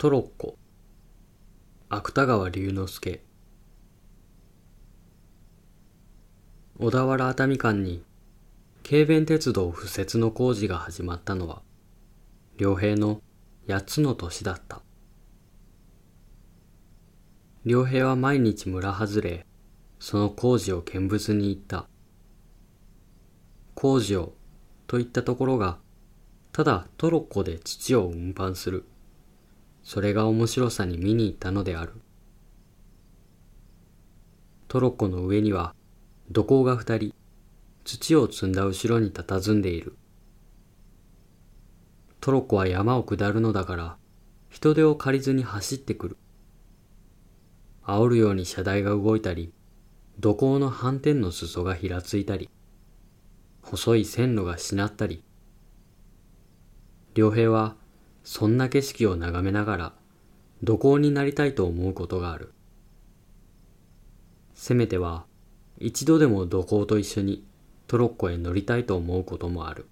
トロッコ。芥川龍之介。小田原熱海間に軽便鉄道敷設の工事が始まったのは良平の八つの年だった。良平は毎日村外れその工事を見物に行った。工事をといったところがただトロッコで土を運搬する。それが面白さに見に行ったのである。トロッコの上には土工が二人土を積んだ後ろに佇んでいる。トロッコは山を下るのだから人手を借りずに走ってくる。煽るように車台が動いたり土工の斑点の裾がひらついたり細い線路がしなったり。良平はそんな景色を眺めながら土工になりたいと思うことがある。せめては一度でも土工と一緒にトロッコへ乗りたいと思うこともある。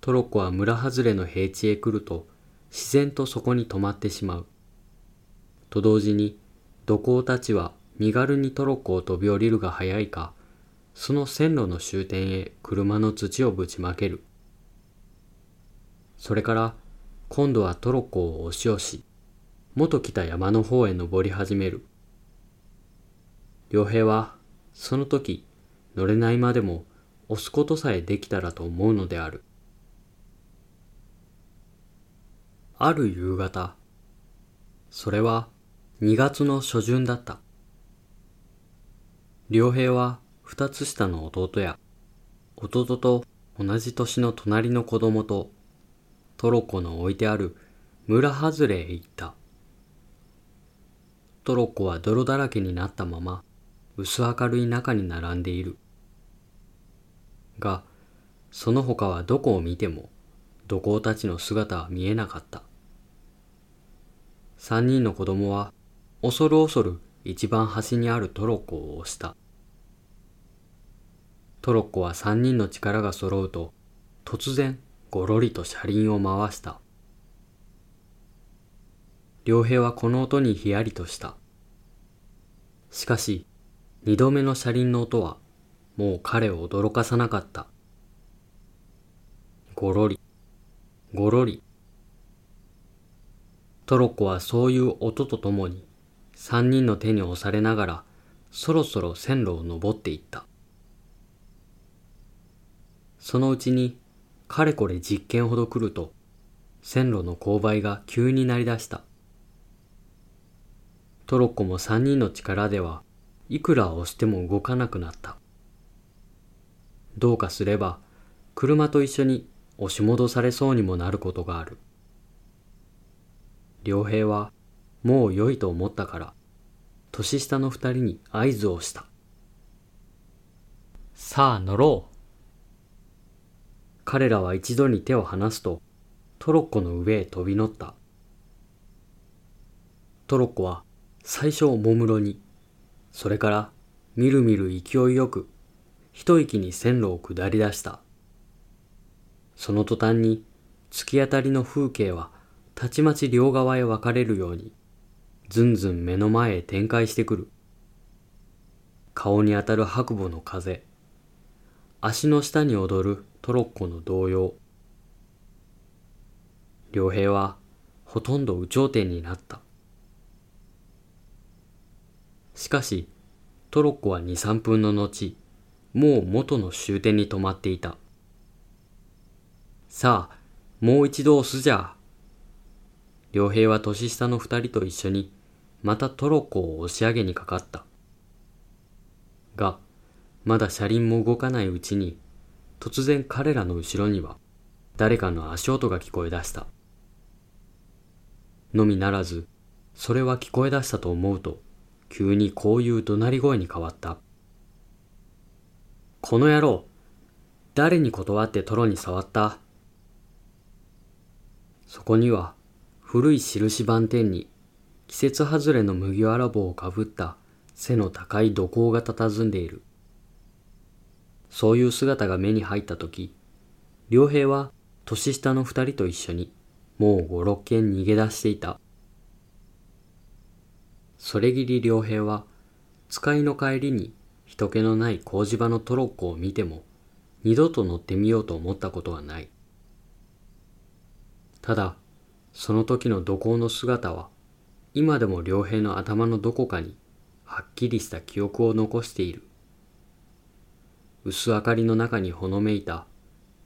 トロッコは村外れの平地へ来ると自然とそこに止まってしまう。と同時に土工たちは身軽にトロッコを飛び降りるが早いかその線路の終点へ車の土をぶちまける。それから今度はトロッコを押し押し元来た山の方へ登り始める。良平はその時乗れないまでも押すことさえできたらと思うのである。ある夕方それは2月の初旬だった。良平は二つ下の弟や弟と同じ年の隣の子供とトロッコの置いてある村外れへ行った。トロコは泥だらけになったまま薄明るい中に並んでいる。が、その他はどこを見ても土工たちの姿は見えなかった。三人の子供は恐る恐る一番端にあるトロッコを押した。トロッコは三人の力が揃うと突然ごろりと車輪を回した。良平はこの音にひやりとした。しかし、二度目の車輪の音は、もう彼を驚かさなかった。ごろり、ごろり。トロッコはそういう音とともに、三人の手に押されながら、そろそろ線路を登っていった。そのうちにかれこれ実験ほど来ると、線路の勾配が急になりだした。トロッコも三人の力ではいくら押しても動かなくなった。どうかすれば、車と一緒に押し戻されそうにもなることがある。良平はもう良いと思ったから、年下の二人に合図をした。さあ乗ろう。彼らは一度に手を離すとトロッコの上へ飛び乗った。トロッコは最初おもむろに、それからみるみる勢いよく一息に線路を下り出した。その途端に突き当たりの風景はたちまち両側へ分かれるようにずんずん目の前へ展開してくる。顔に当たる白母の風、足の下に踊るトロッコの動揺良平はほとんど有頂天になった。しかしトロッコは23分の後もう元の終点に止まっていた。さあもう一度押すじゃ。良平は年下の二人と一緒にまたトロッコを押し上げにかかった。がまだ車輪も動かないうちに突然彼らの後ろには誰かの足音が聞こえ出した。のみならず、それは聞こえ出したと思うと、急にこういう怒鳴り声に変わった。この野郎、誰に断ってトロに触った？そこには、古い印番店に、季節外れの麦わら帽をかぶった背の高い土工が佇んでいる。そういう姿が目に入った時、良平は年下の二人と一緒にもう五六軒逃げ出していた。それぎり良平は使いの帰りに人気のない工事場のトロッコを見ても二度と乗ってみようと思ったことはない。ただ、その時の土工の姿は今でも良平の頭のどこかにはっきりした記憶を残している。薄明かりの中にほのめいた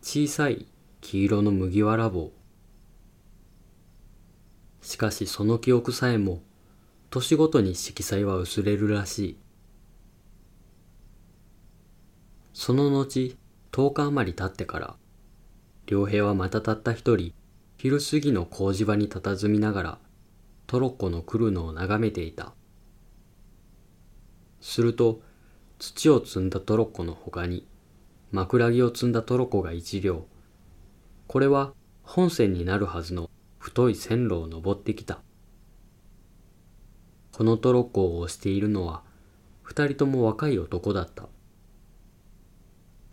小さい黄色の麦わら帽。しかしその記憶さえも年ごとに色彩は薄れるらしい。その後、10日余り経ってから、良平はまたたった一人、昼過ぎの工事場に佇みながら、トロッコの来るのを眺めていた。すると、土を積んだトロッコの他に、枕木を積んだトロッコが一両。これは本線になるはずの太い線路を登ってきた。このトロッコを押しているのは、二人とも若い男だった。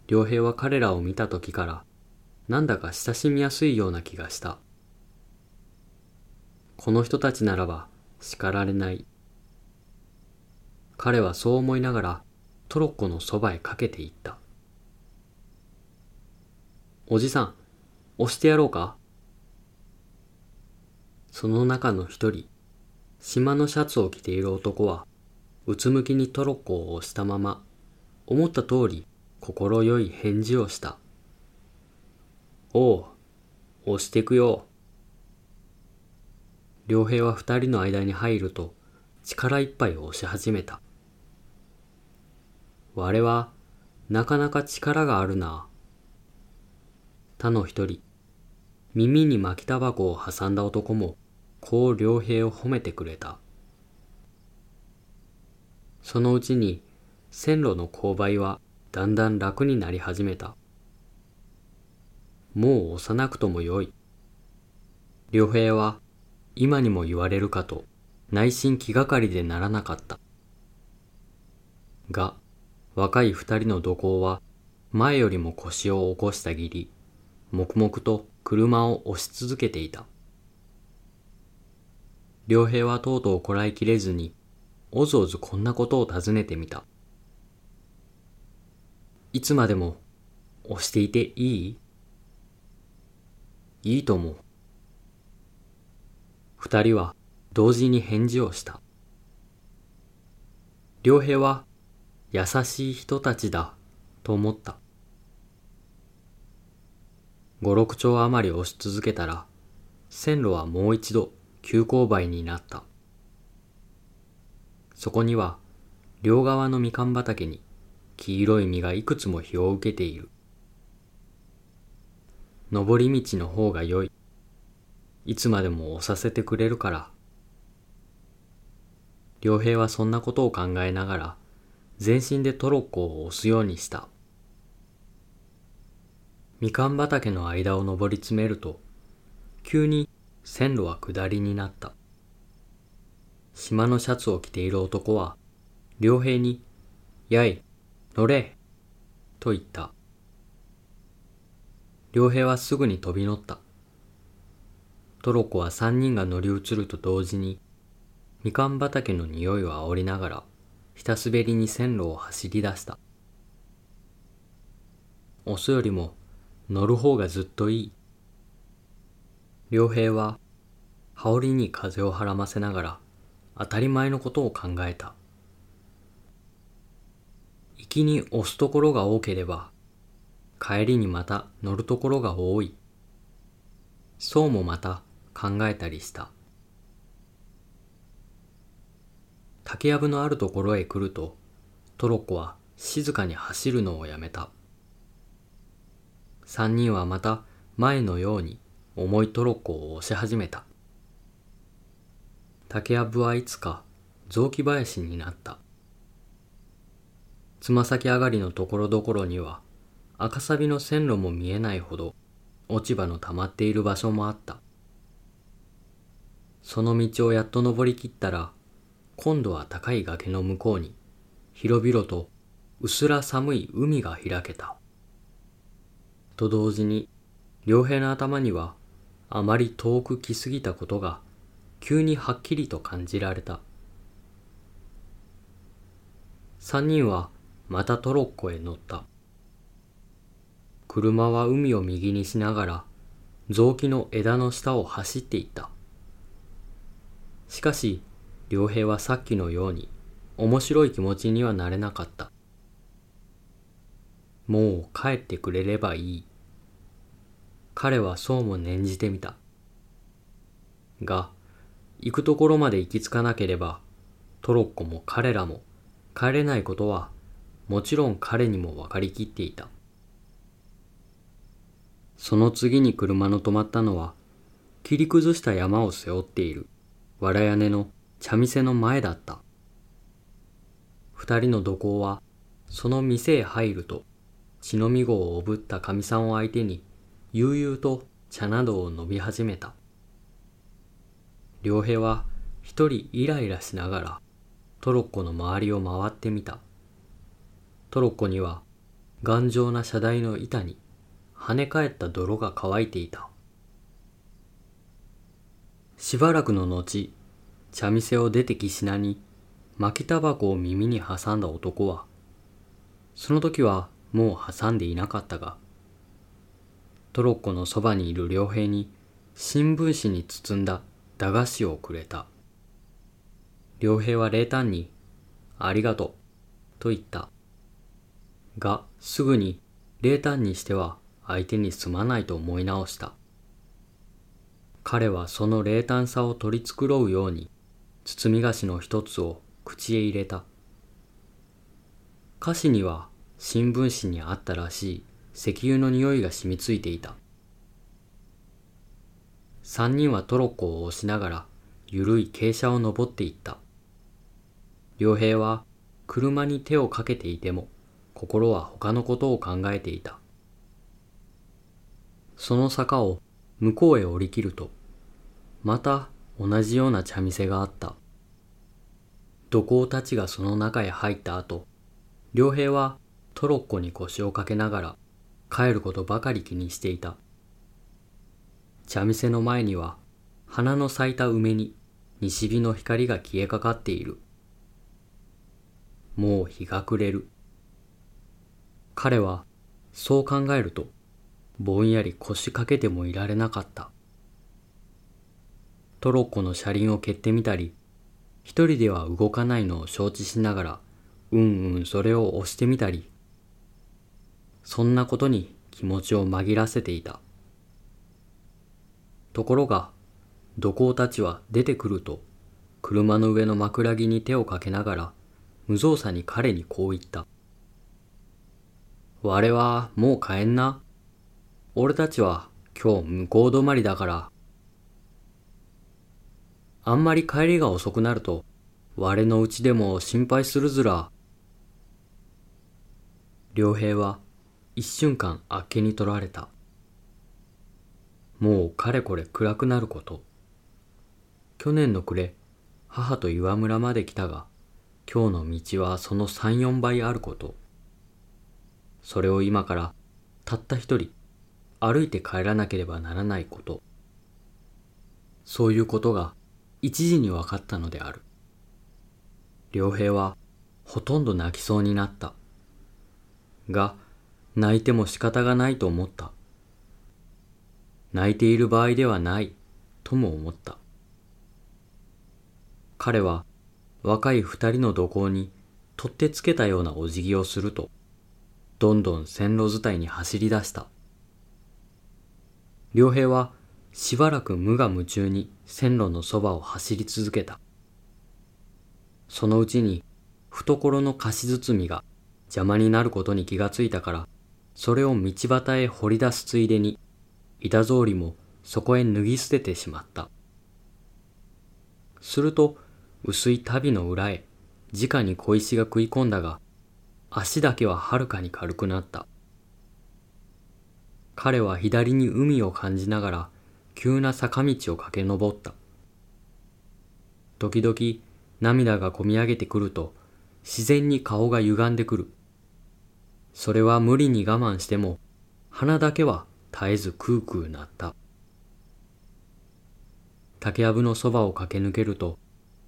良平は彼らを見た時から、なんだか親しみやすいような気がした。この人たちならば叱られない。彼はそう思いながらトロッコのそばへかけていった。おじさん、押してやろうか？その中の一人、島のシャツを着ている男は、うつむきにトロッコを押したまま、思った通り、心よい返事をした。おう、押してくよ。良平は二人の間に入ると、力いっぱい押し始めた。我は、なかなか力があるな。他の一人、耳に巻きタバコを挟んだ男も、こう良平を褒めてくれた。そのうちに、線路の勾配はだんだん楽になり始めた。もう押さなくともよい。良平は今にも言われるかと内心気がかりでならなかった。が、若い二人の土工は前よりも腰を起こしたぎり、黙々と車を押し続けていた。良平はとうとうこらえきれずに、おずおずこんなことを尋ねてみた。いつまでも押していていい？いいと思う。二人は同時に返事をした。良平は優しい人たちだと思った。五六丁余り押し続けたら、線路はもう一度急勾配になった。そこには両側のみかん畑に黄色い実がいくつも日を受けている。登り道の方が良い。いつまでも押させてくれるから。良平はそんなことを考えながら、全身でトロッコを押すようにした。みかん畑の間を登り詰めると、急に線路は下りになった。島のシャツを着ている男は、良平に、やい、乗れと言った。良平はすぐに飛び乗った。トロコは三人が乗り移ると同時に、みかん畑の匂いを煽りながら、ひたすべりに線路を走り出した。押すよりも乗る方がずっといい。良平は羽織に風をはらませながら当たり前のことを考えた。行きに押すところが多ければ、帰りにまた乗るところが多い。そうもまた考えたりした。竹やぶのあるところへ来ると、トロッコは静かに走るのをやめた。三人はまた前のように重いトロッコを押し始めた。竹やぶはいつか雑木林になった。つま先上がりのところどころには赤サビの線路も見えないほど落ち葉の溜まっている場所もあった。その道をやっと登りきったら今度は高い崖の向こうに広々と薄ら寒い海が開けた。と同時に良平の頭にはあまり遠く来すぎたことが急にはっきりと感じられた。三人はまたトロッコへ乗った。車は海を右にしながら雑木の枝の下を走っていった。しかし、良平はさっきのように面白い気持ちにはなれなかった。もう帰ってくれればいい。彼はそうも念じてみた。が、行くところまで行き着かなければ、トロッコも彼らも帰れないことはもちろん彼にも分かりきっていた。その次に車の止まったのは、切り崩した山を背負っている、藁屋根の茶店の前だった。二人の土工は、その店へ入ると、血のみ子をおぶったかみさんを相手に、悠々と茶などを飲み始めた。良平は一人イライラしながら、トロッコの周りを回ってみた。トロッコには、頑丈な車台の板に、跳ね返った泥が乾いていた。しばらくの後、茶店を出てきしなに、巻きタバコを耳に挟んだ男は、その時はもう挟んでいなかったが、トロッコのそばにいる良平に新聞紙に包んだ駄菓子をくれた。良平は冷淡に、ありがとう、と言った。が、すぐに冷淡にしては相手にすまないと思い直した。彼はその冷淡さを取り繕うように、包み菓子の一つを口へ入れた。菓子には新聞紙にあったらしい石油の匂いが染みついていた。三人はトロッコを押しながら緩い傾斜を登っていった。良平は車に手をかけていても心は他のことを考えていた。その坂を向こうへ降り切ると、また同じような茶店があった。土工たちがその中へ入った後、良平はトロッコに腰をかけながら帰ることばかり気にしていた。茶店の前には花の咲いた梅に西日の光が消えかかっている。もう日が暮れる。彼はそう考えるとぼんやり腰掛けてもいられなかった。トロッコの車輪を蹴ってみたり、一人では動かないのを承知しながら、うんうんそれを押してみたり、そんなことに気持ちを紛らせていた。ところが、土工たちは出てくると、車の上の枕木に手をかけながら、無造作に彼にこう言った。我はもう帰んな。俺たちは今日向こう止まりだから。あんまり帰りが遅くなると、我のうちでも心配するずら。良平は一瞬間あっけに取られた。もうかれこれ暗くなること。去年の暮れ、母と岩村まで来たが、今日の道はその三四倍あること。それを今からたった一人歩いて帰らなければならないこと。そういうことが一時に分かったのである。良平はほとんど泣きそうになった。が、泣いても仕方がないと思った。泣いている場合ではないとも思った。彼は若い二人の土工に取ってつけたようなお辞儀をすると、どんどん線路伝いに走り出した。良平はしばらく無我夢中に線路のそばを走り続けた。そのうちに懐の菓子包みが邪魔になることに気がついたから、それを道端へ掘り出すついでに、板草履もそこへ脱ぎ捨ててしまった。すると、薄い足袋の裏へ、直に小石が食い込んだが、足だけははるかに軽くなった。彼は左に海を感じながら急な坂道を駆け上った。時々涙がこみ上げてくると自然に顔が歪んでくる。それは無理に我慢しても鼻だけは絶えずクークーなった。竹やぶのそばを駆け抜けると、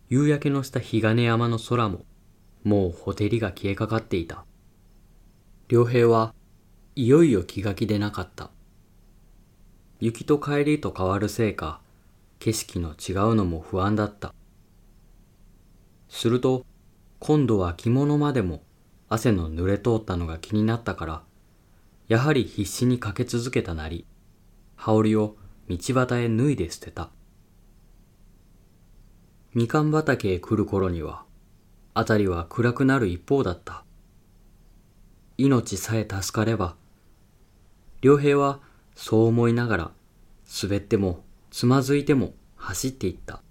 夕焼けのした日金山の空も、もうほてりが消えかかっていた。良平はいよいよ気が気でなかった。雪と帰りと変わるせいか、景色の違うのも不安だった。すると、今度は着物までも汗の濡れ通ったのが気になったから、やはり必死にかけ続けたなり、羽織を道端へ脱いで捨てた。みかん畑へ来る頃には、あたりは暗くなる一方だった。命さえ助かれば、良平はそう思いながら、滑ってもつまずいても走っていった。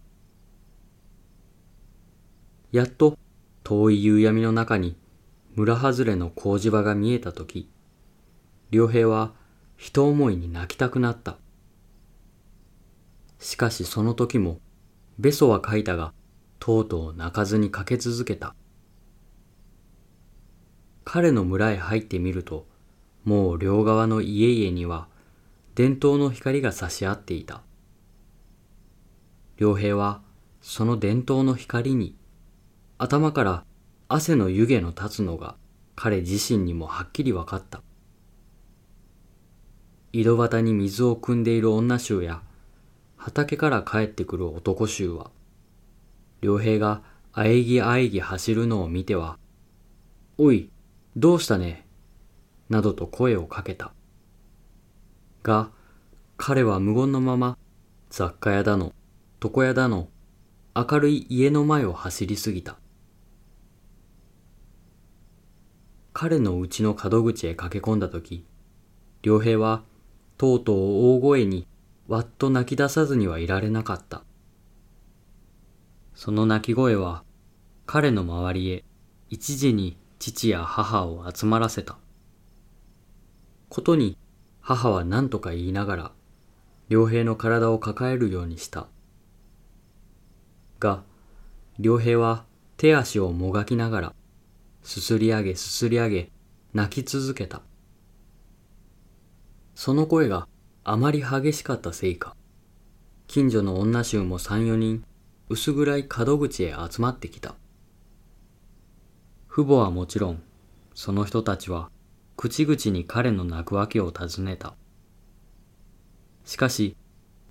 やっと遠い夕闇の中に村外れの工事場が見えたとき、良平は人思いに泣きたくなった。しかしその時も、べそは書いたが、とうとう泣かずにかけ続けた。彼の村へ入ってみると、もう両側の家々には、伝統の光が差し合っていた。良平は、その伝統の光に、頭から汗の湯気の立つのが彼自身にもはっきり分かった。井戸端に水を汲んでいる女衆や、畑から帰ってくる男衆は、良平があえぎあえぎ走るのを見ては、おい、どうしたね？などと声をかけた。が、彼は無言のまま、雑貨屋だの、床屋だの、明るい家の前を走りすぎた。彼の家の門口へ駆け込んだとき、良平はとうとう大声にわっと泣き出さずにはいられなかった。その泣き声は彼の周りへ一時に父や母を集まらせた。ことに母は何とか言いながら良平の体を抱えるようにした。が、良平は手足をもがきながらすすり上げすすり上げ泣き続けた。その声があまり激しかったせいか、近所の女衆も三四人薄暗い門口へ集まってきた。父母はもちろん、その人たちは口々に彼の泣くわけを尋ねた。しかし、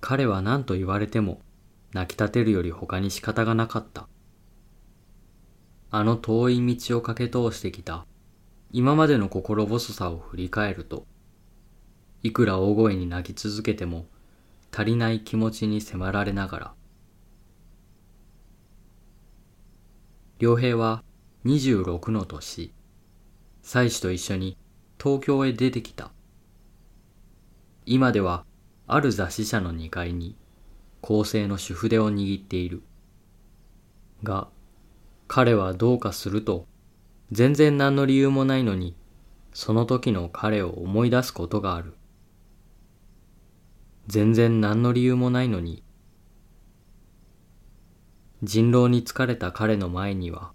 彼は何と言われても泣き立てるより他に仕方がなかった。あの遠い道を駆け通してきた今までの心細さを振り返ると、いくら大声に泣き続けても足りない気持ちに迫られながら、良平は26の年、妻子と一緒に東京へ出てきた。今ではある雑誌社の2階に構成の主筆を握っている。が、彼はどうかすると、全然何の理由もないのに、その時の彼を思い出すことがある。全然何の理由もないのに、人狼に疲れた彼の前には、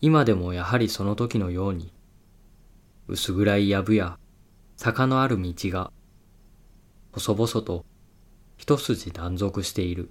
今でもやはりその時のように、薄暗い藪や坂のある道が、細々と一筋断続している。